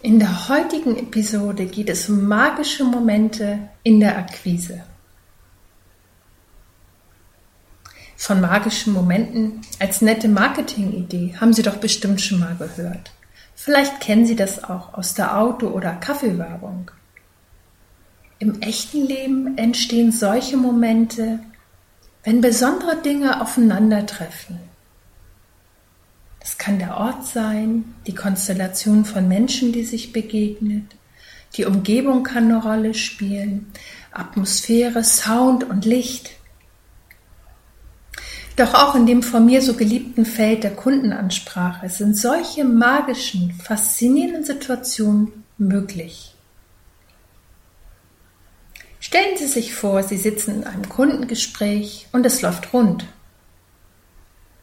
In der heutigen Episode geht es um magische Momente in der Akquise. Von magischen Momenten als nette Marketingidee haben Sie doch bestimmt schon mal gehört. Vielleicht kennen Sie das auch aus der Auto- oder Kaffeewerbung. Im echten Leben entstehen solche Momente, wenn besondere Dinge aufeinandertreffen. Es kann der Ort sein, die Konstellation von Menschen, die sich begegnet. Die Umgebung kann eine Rolle spielen, Atmosphäre, Sound und Licht. Doch auch in dem von mir so geliebten Feld der Kundenansprache sind solche magischen, faszinierenden Situationen möglich. Stellen Sie sich vor, Sie sitzen in einem Kundengespräch und es läuft rund.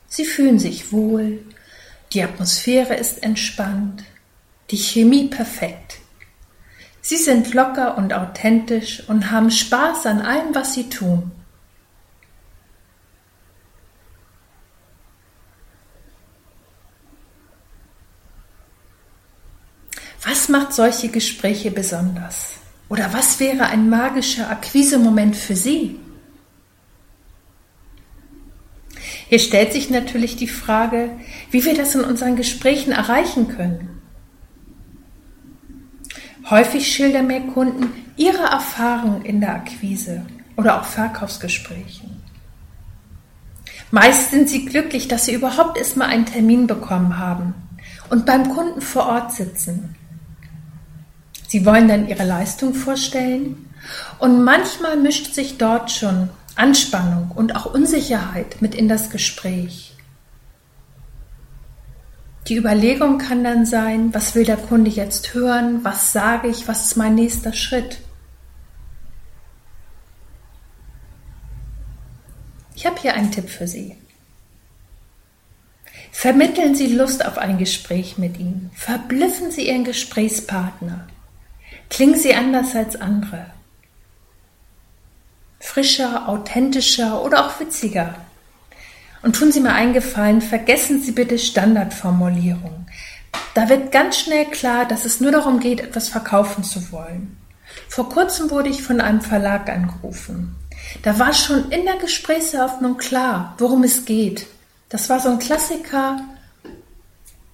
Sie fühlen sich wohl, die Atmosphäre ist entspannt, die Chemie perfekt. Sie sind locker und authentisch und haben Spaß an allem, was sie tun. Was macht solche Gespräche besonders? Oder was wäre ein magischer Akquisemoment für Sie? Hier stellt sich natürlich die Frage, wie wir das in unseren Gesprächen erreichen können. Häufig schildern mir Kunden ihre Erfahrungen in der Akquise oder auch Verkaufsgesprächen. Meist sind sie glücklich, dass sie überhaupt erstmal einen Termin bekommen haben und beim Kunden vor Ort sitzen. Sie wollen dann ihre Leistung vorstellen und manchmal mischt sich dort schon Anspannung und auch Unsicherheit mit in das Gespräch. Die Überlegung kann dann sein, was will der Kunde jetzt hören, was sage ich, was ist mein nächster Schritt. Ich habe hier einen Tipp für Sie. Vermitteln Sie Lust auf ein Gespräch mit ihm. Verblüffen Sie Ihren Gesprächspartner. Klingen Sie anders als andere frischer, authentischer oder auch witziger. Und tun Sie mir einen Gefallen, vergessen Sie bitte Standardformulierungen. Da wird ganz schnell klar, dass es nur darum geht, etwas verkaufen zu wollen. Vor kurzem wurde ich von einem Verlag angerufen. Da war schon in der Gesprächseröffnung klar, worum es geht. Das war so ein Klassiker.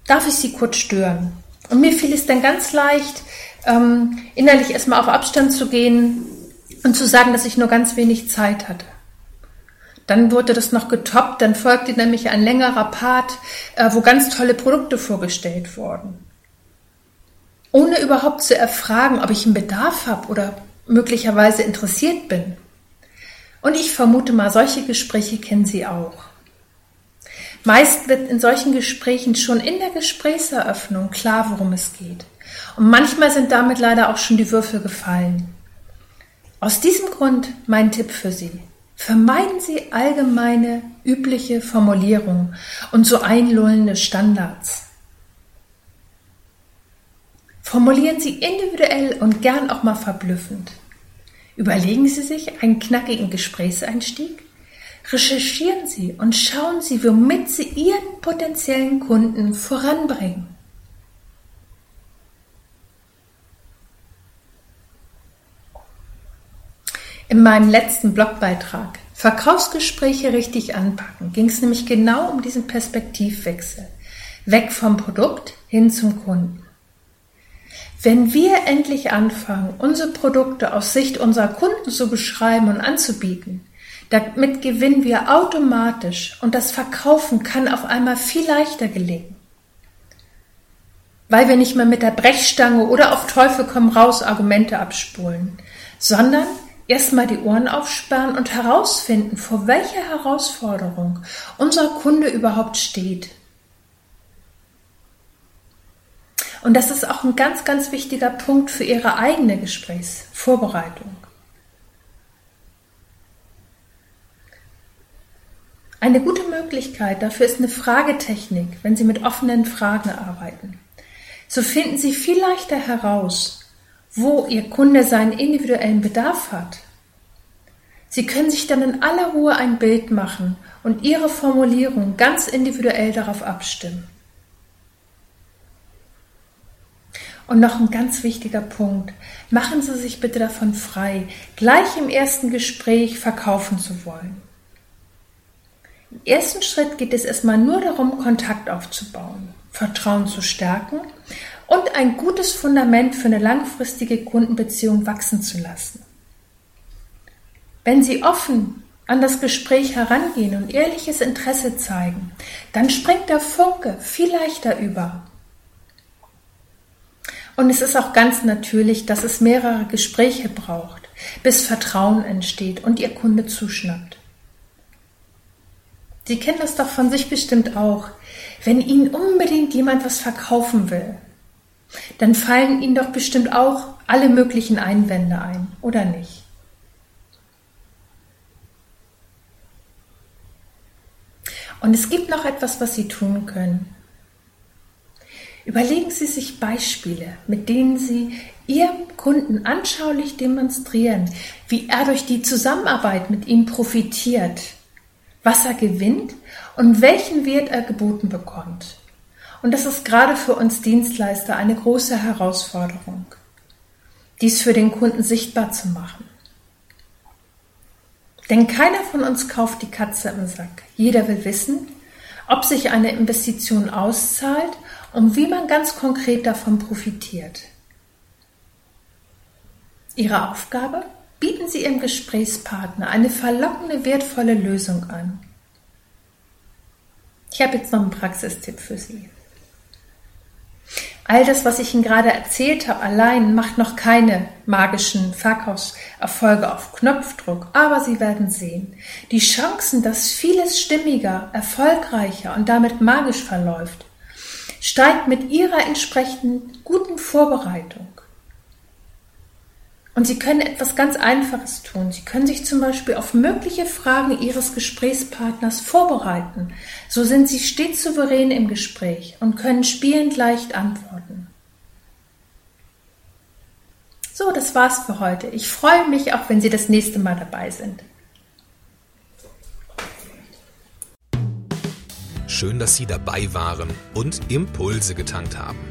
Darf ich Sie kurz stören? Und mir fiel es dann ganz leicht, ähm, innerlich erstmal auf Abstand zu gehen, und zu sagen, dass ich nur ganz wenig Zeit hatte. Dann wurde das noch getoppt, dann folgte nämlich ein längerer Part, äh, wo ganz tolle Produkte vorgestellt wurden. Ohne überhaupt zu erfragen, ob ich einen Bedarf habe oder möglicherweise interessiert bin. Und ich vermute mal, solche Gespräche kennen Sie auch. Meist wird in solchen Gesprächen schon in der Gesprächseröffnung klar, worum es geht. Und manchmal sind damit leider auch schon die Würfel gefallen. Aus diesem Grund mein Tipp für Sie. Vermeiden Sie allgemeine, übliche Formulierungen und so einlullende Standards. Formulieren Sie individuell und gern auch mal verblüffend. Überlegen Sie sich einen knackigen Gesprächseinstieg. Recherchieren Sie und schauen Sie, womit Sie Ihren potenziellen Kunden voranbringen. In meinem letzten Blogbeitrag Verkaufsgespräche richtig anpacken ging es nämlich genau um diesen Perspektivwechsel. Weg vom Produkt hin zum Kunden. Wenn wir endlich anfangen, unsere Produkte aus Sicht unserer Kunden zu beschreiben und anzubieten, damit gewinnen wir automatisch und das Verkaufen kann auf einmal viel leichter gelingen. Weil wir nicht mehr mit der Brechstange oder auf Teufel komm raus Argumente abspulen, sondern erstmal die Ohren aufsperren und herausfinden, vor welcher Herausforderung unser Kunde überhaupt steht. Und das ist auch ein ganz, ganz wichtiger Punkt für Ihre eigene Gesprächsvorbereitung. Eine gute Möglichkeit dafür ist eine Fragetechnik, wenn Sie mit offenen Fragen arbeiten. So finden Sie viel leichter heraus, wo Ihr Kunde seinen individuellen Bedarf hat. Sie können sich dann in aller Ruhe ein Bild machen und Ihre Formulierung ganz individuell darauf abstimmen. Und noch ein ganz wichtiger Punkt. Machen Sie sich bitte davon frei, gleich im ersten Gespräch verkaufen zu wollen. Im ersten Schritt geht es erstmal nur darum, Kontakt aufzubauen, Vertrauen zu stärken und ein gutes Fundament für eine langfristige Kundenbeziehung wachsen zu lassen. Wenn Sie offen an das Gespräch herangehen und ehrliches Interesse zeigen, dann springt der Funke viel leichter über. Und es ist auch ganz natürlich, dass es mehrere Gespräche braucht, bis Vertrauen entsteht und Ihr Kunde zuschnappt. Sie kennen das doch von sich bestimmt auch. Wenn Ihnen unbedingt jemand was verkaufen will, dann fallen Ihnen doch bestimmt auch alle möglichen Einwände ein, oder nicht? Und es gibt noch etwas, was Sie tun können. Überlegen Sie sich Beispiele, mit denen Sie Ihrem Kunden anschaulich demonstrieren, wie er durch die Zusammenarbeit mit Ihnen profitiert was er gewinnt und welchen Wert er geboten bekommt. Und das ist gerade für uns Dienstleister eine große Herausforderung, dies für den Kunden sichtbar zu machen. Denn keiner von uns kauft die Katze im Sack. Jeder will wissen, ob sich eine Investition auszahlt und wie man ganz konkret davon profitiert. Ihre Aufgabe? bieten Sie Ihrem Gesprächspartner eine verlockende, wertvolle Lösung an. Ich habe jetzt noch einen Praxistipp für Sie. All das, was ich Ihnen gerade erzählt habe, allein macht noch keine magischen Verkaufserfolge auf Knopfdruck, aber Sie werden sehen, die Chancen, dass vieles stimmiger, erfolgreicher und damit magisch verläuft, steigt mit Ihrer entsprechenden guten Vorbereitung. Und Sie können etwas ganz Einfaches tun. Sie können sich zum Beispiel auf mögliche Fragen Ihres Gesprächspartners vorbereiten. So sind Sie stets souverän im Gespräch und können spielend leicht antworten. So, das war's für heute. Ich freue mich auch, wenn Sie das nächste Mal dabei sind. Schön, dass Sie dabei waren und Impulse getankt haben.